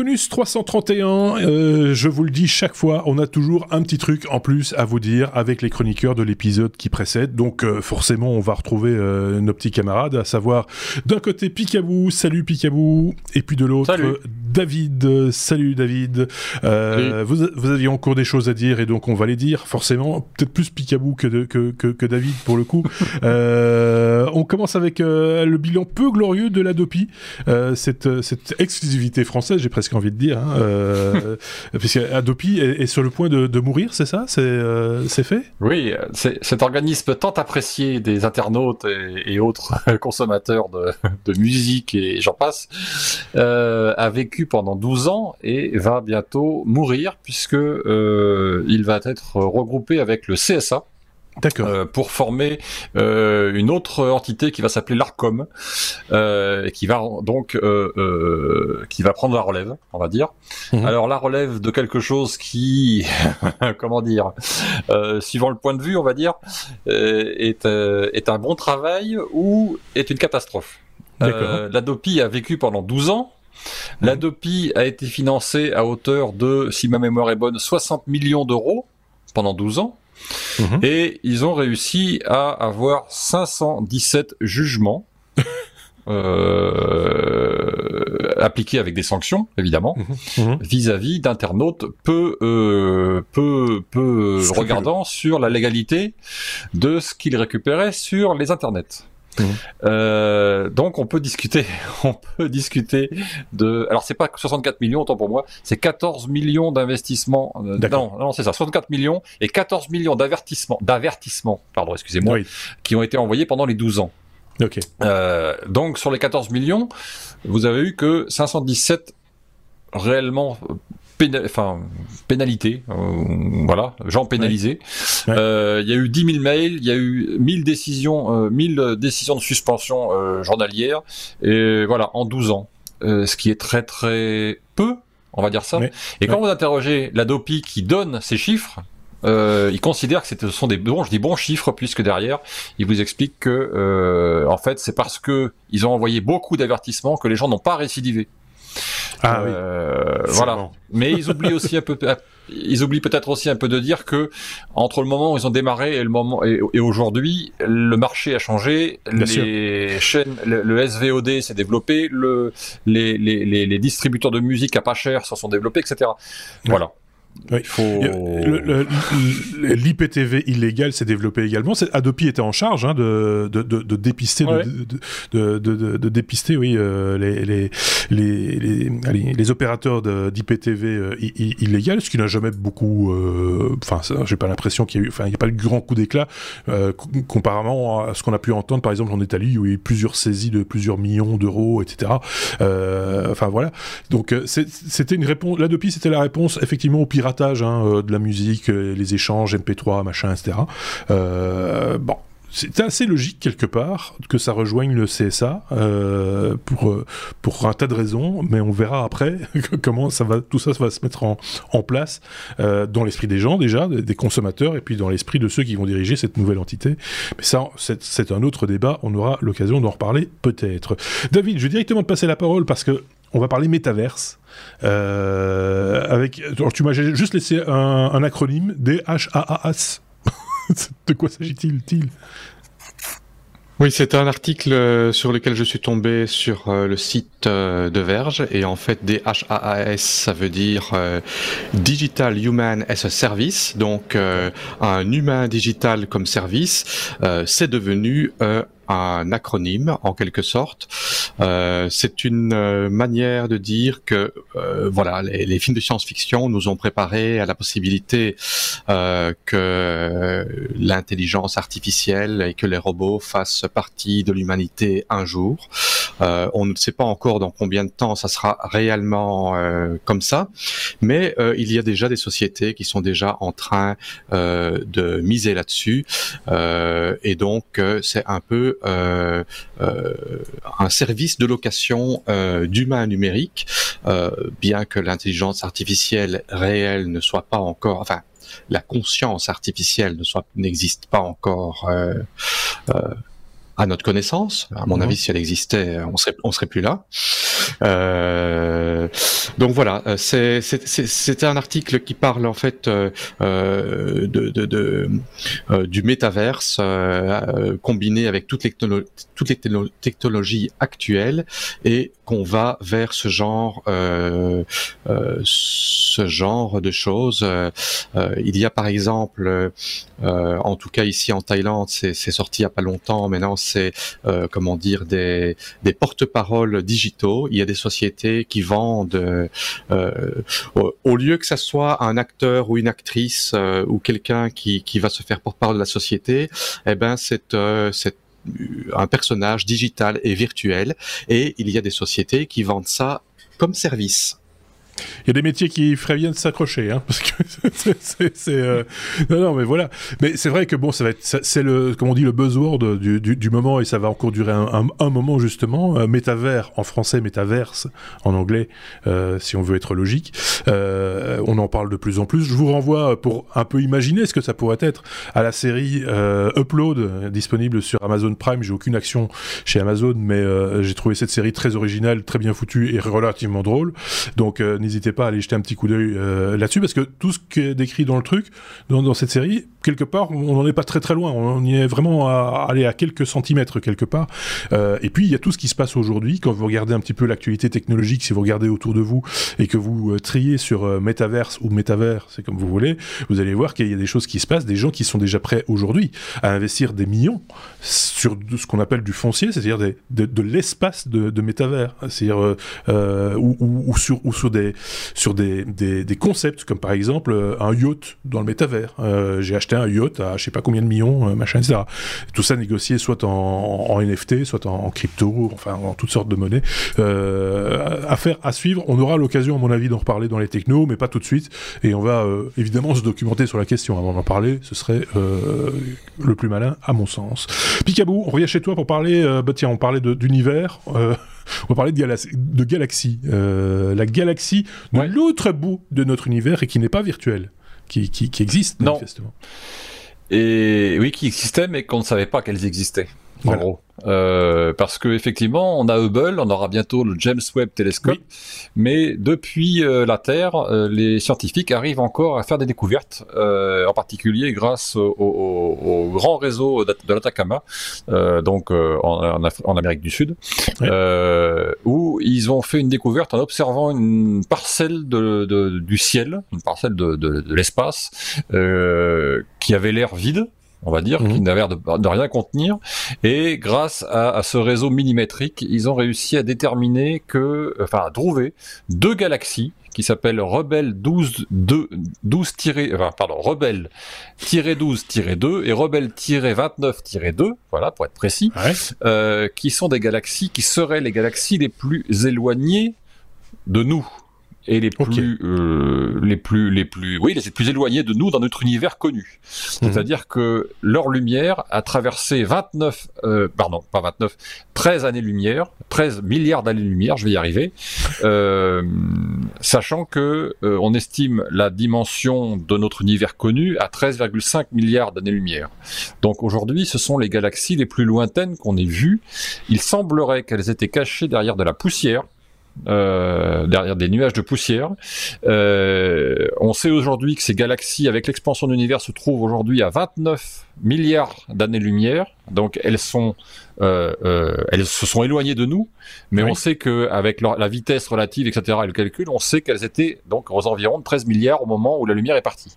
bonus 331, euh, je vous le dis chaque fois, on a toujours un petit truc en plus à vous dire avec les chroniqueurs de l'épisode qui précède. Donc euh, forcément, on va retrouver euh, nos petits camarades, à savoir d'un côté Picabou, salut Picabou, et puis de l'autre David, salut David. Vous, vous, aviez encore des choses à dire et donc on va les dire forcément, peut-être plus Picabou que, que, que, que, David pour le coup. on commence avec le bilan peu glorieux de la Dopi, cette, cette exclusivité française, j'ai presque de dire, hein, euh, puisque Adopi est, sur le point de, mourir, c'est ça? Euh, C'est fait? Oui, cet organisme tant apprécié des internautes et, autres consommateurs de, musique et j'en passe, euh, a vécu pendant 12 ans et va bientôt mourir puisque il va être regroupé avec le CSA, euh, pour former euh, une autre entité qui va s'appeler l'Arcom, euh, qui va donc qui va prendre la relève, on va dire. Mhm. Alors la relève de quelque chose qui, comment dire, suivant le point de vue, on va dire, est est un bon travail ou est une catastrophe. la DOPI a vécu pendant 12 ans. La mhm. DOPI a été financée à hauteur de, si ma mémoire est bonne, 60 millions d'euros pendant 12 ans. Mhm. Et ils ont réussi à avoir 517 jugements. Euh, appliqués avec des sanctions, évidemment, mhm. Mhm. vis-à-vis d'internautes peu, euh, peu, peu regardant sur la légalité de ce qu'ils récupéraient sur les internets. Mmh. Euh, donc on peut discuter, on peut discuter de. Alors c'est pas 64 millions autant pour moi, c'est 14 millions d'investissements. Euh, non, non c'est ça, 64 millions et 14 millions d'avertissements, d'avertissements, pardon, excusez-moi, qui ont été envoyés pendant les 12 ans. Ok. Euh, donc sur les 14 millions, vous avez eu que 517 réellement enfin, pénalité, euh, voilà, gens pénalisés. Euh, il y a eu 10 000 mails, il y a eu 1000 décisions, euh, 1000 décisions de suspension euh, journalière, et voilà, en 12 ans. ce qui est très très peu, on va dire ça. Et quand vous interrogez la DOPI qui donne ces chiffres, euh, il considère que ce sont des bons, je dis bons chiffres, puisque derrière, il vous explique que, euh, en fait, c'est parce que ils ont envoyé beaucoup d'avertissements que les gens n'ont pas récidivé. Ah euh, oui. Voilà. Mais ils oublient aussi un peu. Ils oublient peut-être aussi un peu de dire que entre le moment où ils ont démarré et le moment et, aujourd'hui, le marché a changé, les chaînes, le, SVOD s'est développé, le, les, les, les, distributeurs de musique à pas cher se sont développés, etc. Voilà. Oui. Faut... L'IPTV illégal s'est développé également. Adopi était en charge hein, de, de, de, dépister, de, de, dépister, oui, euh, les, les, les, les, opérateurs d'IPTV euh, illégal, ce qui n'a jamais beaucoup. Euh, enfin, j'ai pas l'impression qu'il y a eu. Enfin, il n'y a pas eu de grand coup d'éclat comparément à ce qu'on a pu entendre, par exemple, en Italie, où il y a eu plusieurs saisies de plusieurs millions d'euros, etc. enfin voilà. Donc c'était une réponse. L'Adopi, c'était la réponse effectivement au piratage Hein, euh, de la musique, euh, les échanges, MP3, machin, etc. Euh, bon, c'est assez logique quelque part que ça rejoigne le CSA pour pour un tas de raisons, mais on verra après comment ça va tout ça, va se mettre en, en place dans l'esprit des gens déjà, des, consommateurs, et puis dans l'esprit de ceux qui vont diriger cette nouvelle entité. Mais ça, c'est un autre débat. On aura l'occasion d'en reparler peut-être. David, je vais directement te passer la parole parce que on va parler métaverse. Euh, avec, tu m'as juste laissé un, acronyme, D-H-A-A-S. de quoi s'agit-il oui, c'est un article euh, sur lequel je suis tombé sur euh, le site de Verge et en fait DHAAS ça veut dire Digital Human as a Service donc un humain digital comme service c'est devenu un acronyme en quelque sorte. Euh, c'est une euh, manière de dire que euh, voilà, les, films de science-fiction nous ont préparé à la possibilité que l'intelligence artificielle et que les robots fassent partie de l'humanité un jour. Euh, on ne sait pas encore dans combien de temps ça sera réellement comme ça, mais il y a déjà des sociétés qui sont déjà en train de miser là-dessus, et donc c'est un peu euh, euh, un service de location euh, d'humains numériques, bien que l'intelligence artificielle réelle ne soit pas encore, enfin la conscience artificielle ne soit n'existe pas encore à notre connaissance. À mon mhm. avis, si elle existait, on serait on serait plus là. Euh, donc voilà, euh, c'est un article qui parle en fait euh, de, du métaverse combiné avec toutes les, toutes les technologies actuelles et qu'on va vers ce genre ce genre de choses. il y a par exemple, en tout cas ici en Thaïlande, c'est sorti il y a pas longtemps. Maintenant, c'est comment dire des, des porte-paroles digitaux. Y a des sociétés qui vendent, euh, euh, au, lieu que ça soit un acteur ou une actrice euh, ou quelqu'un qui, qui va se faire porte-parole de la société, eh ben c'est un personnage digital et virtuel et il y a des sociétés qui vendent ça comme service. Il y a des métiers qui feraient bien de s'accrocher, hein, parce que c'est, euh, non, non, mais voilà. Mais c'est vrai que bon, ça va être, c'est le, comme on dit, le buzzword du, moment et ça va encore durer un, moment justement. Euh, métavers en français, métaverse en anglais, euh, si on veut être logique. Euh, on en parle de plus en plus. Je vous renvoie pour un peu imaginer ce que ça pourrait être à la série Upload disponible sur Amazon Prime. J'ai aucune action chez Amazon, mais j'ai trouvé cette série très originale, très bien foutue et relativement drôle. Donc n'hésitez pas à aller jeter un petit coup d'œil euh, là-dessus, parce que tout ce qui est décrit dans le truc, dans, cette série, quelque part, on n'en est pas très très loin. On y est vraiment à, aller à quelques centimètres quelque part. Euh, et puis il y a tout ce qui se passe aujourd'hui. Quand vous regardez un petit peu l'actualité technologique, si vous regardez autour de vous et que vous euh, triez sur métaverse ou métavers, c'est comme vous voulez, vous allez voir qu'il y a des choses qui se passent, des gens qui sont déjà prêts aujourd'hui à investir des millions sur ce qu'on appelle du foncier, c'est-à-dire de, l'espace de, de c'est-à-dire ou sur des sur des, des, concepts, comme par exemple euh, un yacht dans le métavers. Euh, j'ai acheté un yacht à je sais pas combien de millions, euh, machin, etc. Tout ça négocié soit en, NFT, soit en, crypto, enfin en toutes sortes de monnaies. à faire, à suivre. On aura l'occasion, à mon avis, d'en reparler dans les technos, mais pas tout de suite. Et on va évidemment se documenter sur la question avant d'en parler. Ce serait le plus malin, à mon sens. Picabou, on revient chez toi pour parler. bah tiens, on parlait d'univers. On va parler de, de galaxie. Euh, la galaxie de l'autre bout de notre univers et qui n'est pas virtuelle, qui, qui, qui existe non. Et oui, qui existait, mais qu'on ne savait pas qu'elles existaient. En gros. Euh, parce que effectivement, on a Hubble, on aura bientôt le James Webb Telescope, mais depuis euh, la Terre, euh, les scientifiques arrivent encore à faire des découvertes, en particulier grâce au, au, grand réseau de l'Atacama, donc en, en, Amérique du Sud, où ils ont fait une découverte en observant une parcelle de, de du ciel, une parcelle de, de, de l'espace, qui avait l'air vide on va dire, mhm. qui n'avait l'air de, rien contenir. Et grâce à, ce réseau millimétrique, ils ont réussi à déterminer que, enfin, à trouver deux galaxies qui s'appellent Rebelle 12 2 12 enfin, pardon Rebelle 12 2 et Rebelle 29 2 voilà pour être précis euh, qui sont des galaxies qui seraient les galaxies les plus éloignées de nous et les plus euh, les plus les plus oui les plus éloignés de nous dans notre univers connu. Mhm. C'est-à-dire que leur lumière a traversé 29 euh, pardon, pas 29, 13 années-lumière, 13 milliards d'années-lumière, je vais y arriver. Euh, sachant que euh, on estime la dimension de notre univers connu à 13,5 milliards d'années-lumière. Donc aujourd'hui, ce sont les galaxies les plus lointaines qu'on ait vues. Il semblerait qu'elles étaient cachées derrière de la poussière euh, derrière des nuages de poussière. Euh, on sait aujourd'hui que ces galaxies, avec l'expansion de l'univers, se trouvent aujourd'hui à 29 milliards d'années-lumière. Donc elles sont, euh, elles se sont éloignées de nous, mais on sait que avec la vitesse relative, etc., et le calcul, on sait qu'elles étaient donc aux environs de 13 milliards au moment où la lumière est partie.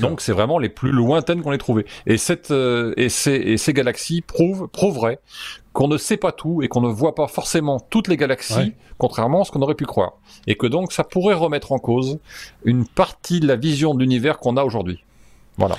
Donc c'est vraiment les plus lointaines qu'on ait trouvées. Et cette et ces, et ces galaxies prouvent prouveraient qu'on ne sait pas tout et qu'on ne voit pas forcément toutes les galaxies, contrairement à ce qu'on aurait pu croire. Et que donc ça pourrait remettre en cause une partie de la vision de l'univers qu'on a aujourd'hui. Voilà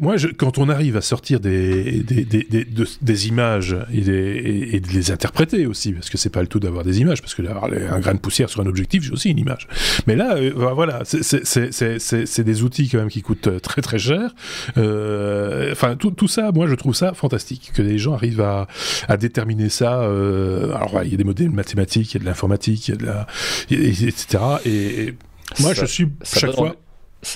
moi, je, quand on arrive à sortir des, des, des, des, des images et, et, de les interpréter aussi, parce que c'est pas le tout d'avoir des images, parce que d'avoir un grain de poussière sur un objectif, j'ai aussi une image. Mais là, euh, voilà, c'est des outils quand même qui coûtent euh, très très cher. Euh, enfin, tout, tout, ça, moi, je trouve ça fantastique que les gens arrivent à, à déterminer ça. Euh, alors, il y a des modèles mathématiques, il y a de l'informatique, il y a de la, etc. Et, moi, je suis chaque fois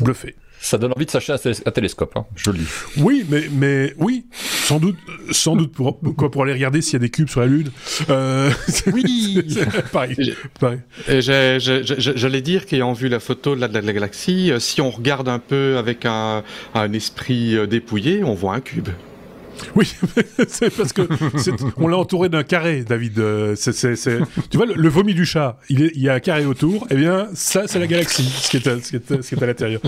bluffé ça donne envie de s'acheter un, télescope, hein, je le dis. Oui, mais, mais oui, sans doute, sans doute pour, quoi, pour aller regarder s'il y a des cubes sur la Lune. Euh, oui pareil. pareil. J'allais dire qu'ayant vu la photo de la, de la, galaxie, euh, si on regarde un peu avec un, un esprit euh, dépouillé, on voit un cube. Oui, c'est parce que on l'a entouré d'un carré, David. Euh, tu vois, le, vomi du chat, il, y a un carré autour. Eh bien, ça, c'est la galaxie, ce qui est à, ce à l'intérieur.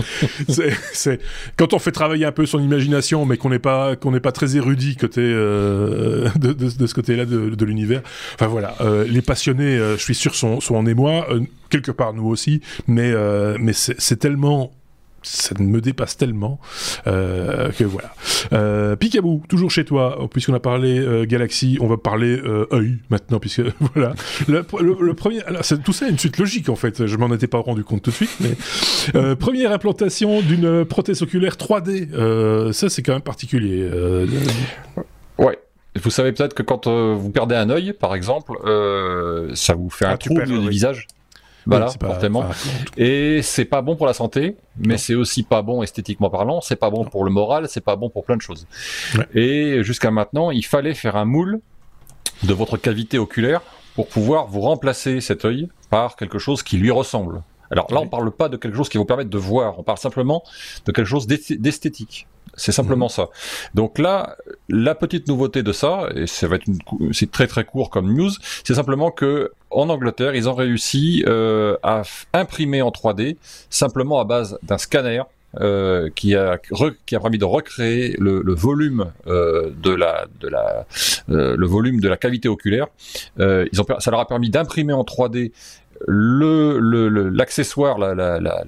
Quand on fait travailler un peu son imagination, mais qu'on n'est pas qu'on pas très érudit côté euh, de, ce côté-là de, l'univers. Enfin voilà, euh, les passionnés, je suis sûr, sont, sont en émoi. quelque part, nous aussi. Mais mais c'est tellement ça me dépasse tellement euh, que voilà. Euh, Picaboo, toujours chez toi, puisqu'on a parlé euh, Galaxy, on va parler euh, œil maintenant, puisque voilà. Le, premier, alors, tout ça est une suite logique en fait. Je m'en étais pas rendu compte tout de suite, mais euh, première implantation d'une prothèse oculaire 3D, ça c'est quand même particulier. Ouais. Vous savez peut-être que quand vous perdez un œil, par exemple, ça vous fait un ah, trou du visage. Voilà, fortement. Et c'est pas bon pour la santé, mais c'est aussi pas bon esthétiquement parlant, c'est pas bon pour le moral, c'est pas bon pour plein de choses. Et jusqu'à maintenant, il fallait faire un moule de votre cavité oculaire pour pouvoir vous remplacer cet œil par quelque chose qui lui ressemble. Alors là, on parle pas de quelque chose qui vous permette de voir, on parle simplement de quelque chose d'esthétique. C'est simplement ça. Donc là, la petite nouveauté de ça, et ça va être c'est très très court comme news, c'est simplement que en Angleterre, ils ont réussi euh, à imprimer en 3D simplement à base d'un scanner euh, qui a permis de recréer le, euh, volume de la cavité oculaire. Ça leur a permis d'imprimer en 3D le l'accessoire la, la, la,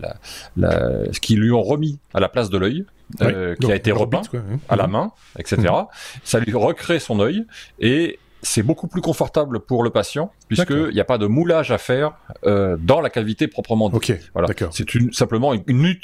la, ce qu'ils lui ont remis à la place de l'œil euh, qui a été repeint à la main, etc. Mmh. Ça lui recrée son œil et c'est beaucoup plus confortable pour le patient puisqu'il n'y a pas de moulage à faire euh, dans la cavité proprement dite. voilà. C'est une, simplement une,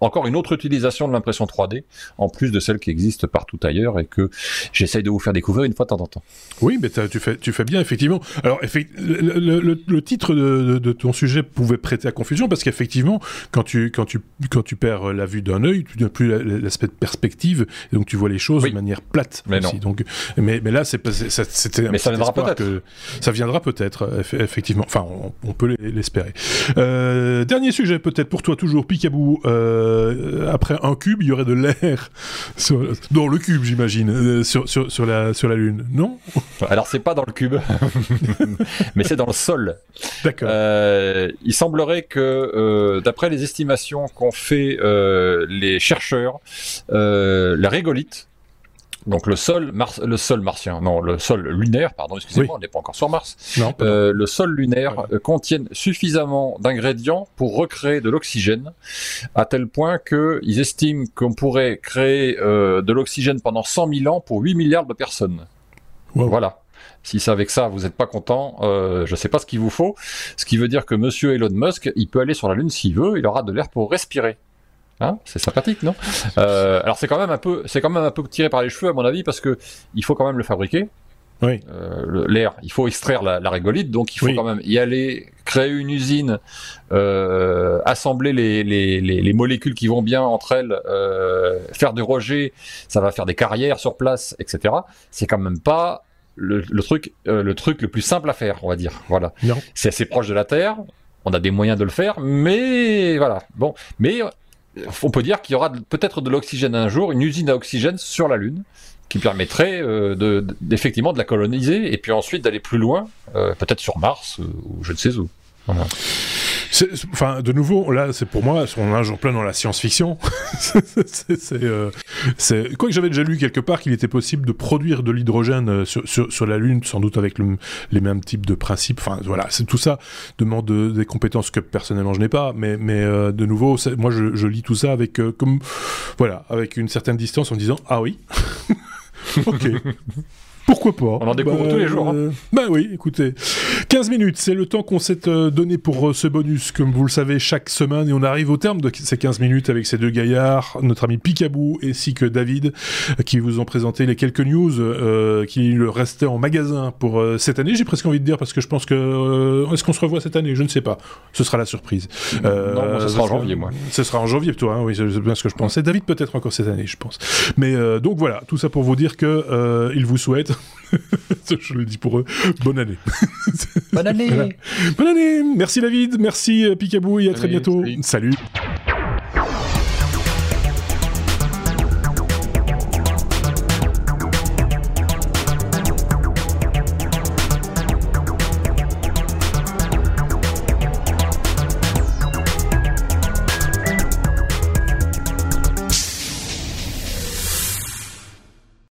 encore une autre utilisation de l'impression 3D en plus de celle qui existe partout ailleurs et que j'essaye de vous faire découvrir une fois de temps en temps. Oui, mais tu fais, tu fais bien effectivement. Alors le, le, titre de, de, ton sujet pouvait prêter à confusion parce qu'effectivement quand tu, quand, tu, quand tu perds la vue d'un œil, tu n'as plus l'aspect de perspective et donc tu vois les choses de manière plate. Mais aussi. Donc, mais, mais là c'était mais ça viendra peut-être. Ça viendra peut-être, effectivement. Enfin, on, peut l'espérer. Euh, dernier sujet, peut-être pour toi toujours, Picaboo. Euh, après un cube, il y aurait de l'air dans le cube, j'imagine, euh, sur, sur, sur, la, sur la Lune, non? Alors, c'est pas dans le cube, mais c'est dans le sol. D'accord. il semblerait que, d'après les estimations qu'ont fait les chercheurs, la régolite, donc le sol, le sol martien, non, le sol lunaire, pardon, excusez-moi, on n'est pas encore sur Mars. Euh, le sol lunaire euh, contient suffisamment d'ingrédients pour recréer de l'oxygène, à tel point qu'ils estiment qu'on pourrait créer euh, de l'oxygène pendant 100 000 ans pour 8 milliards de personnes. Voilà. Si c'est avec ça, vous n'êtes pas content, euh, je ne sais pas ce qu'il vous faut. Ce qui veut dire que Monsieur Elon Musk, il peut aller sur la Lune s'il veut, il aura de l'air pour respirer. Hein c'est sympathique, non? Euh, Alors c'est quand même un peu, c'est quand même un peu tiré par les cheveux à mon avis parce que il faut quand même le fabriquer. Oui. Euh, L'air, il faut extraire la, la, régolite, donc il faut quand même y aller, créer une usine, euh, assembler les, les, les, les, molécules qui vont bien entre elles, faire du rejet, ça va faire des carrières sur place, etc. C'est quand même pas le, le truc, le truc le plus simple à faire, on va dire. Voilà. C'est assez proche de la Terre. On a des moyens de le faire, mais voilà. Bon, mais on peut dire qu'il y aura peut-être de l'oxygène un jour, une usine à oxygène sur la Lune, qui permettrait euh, de, effectivement de la coloniser et puis ensuite d'aller plus loin, euh, peut-être sur Mars euh, ou je ne sais où. Enfin, de nouveau, là, c'est pour moi, on a un jour plein dans la science-fiction. c'est, euh, quoi que j'avais déjà lu quelque part qu'il était possible de produire de l'hydrogène euh, sur, sur, sur, la Lune, sans doute avec les mêmes types de principes. Enfin, voilà, c'est tout ça demande des compétences que personnellement je n'ai pas, mais, mais euh, de nouveau, moi, je, je, lis tout ça avec comme voilà, avec une certaine distance en disant ah oui, ok. Pourquoi pas? On en découvre bah, tous les jours. Hein. bah oui, écoutez. 15 minutes, c'est le temps qu'on s'est donné pour ce bonus, comme vous le savez, chaque semaine, et on arrive au terme de ces 15 minutes avec ces deux gaillards, notre ami Picabou ainsi que David, qui vous ont présenté les quelques news qui le restaient en magasin pour cette année. J'ai presque envie de dire, parce que je pense que... Est-ce qu'on se revoit cette année? Je ne sais pas. Ce sera la surprise. non, ce sera en janvier, moi. Ce sera en janvier, toi, hein, oui, c'est bien ce que je pensais. David peut-être encore cette année, je pense. Mais donc voilà, tout ça pour vous dire que il vous souhaite, je le dis pour eux, bonne année. Bonne année. Bonne année. Merci David, merci Picabou et à très bientôt. salut.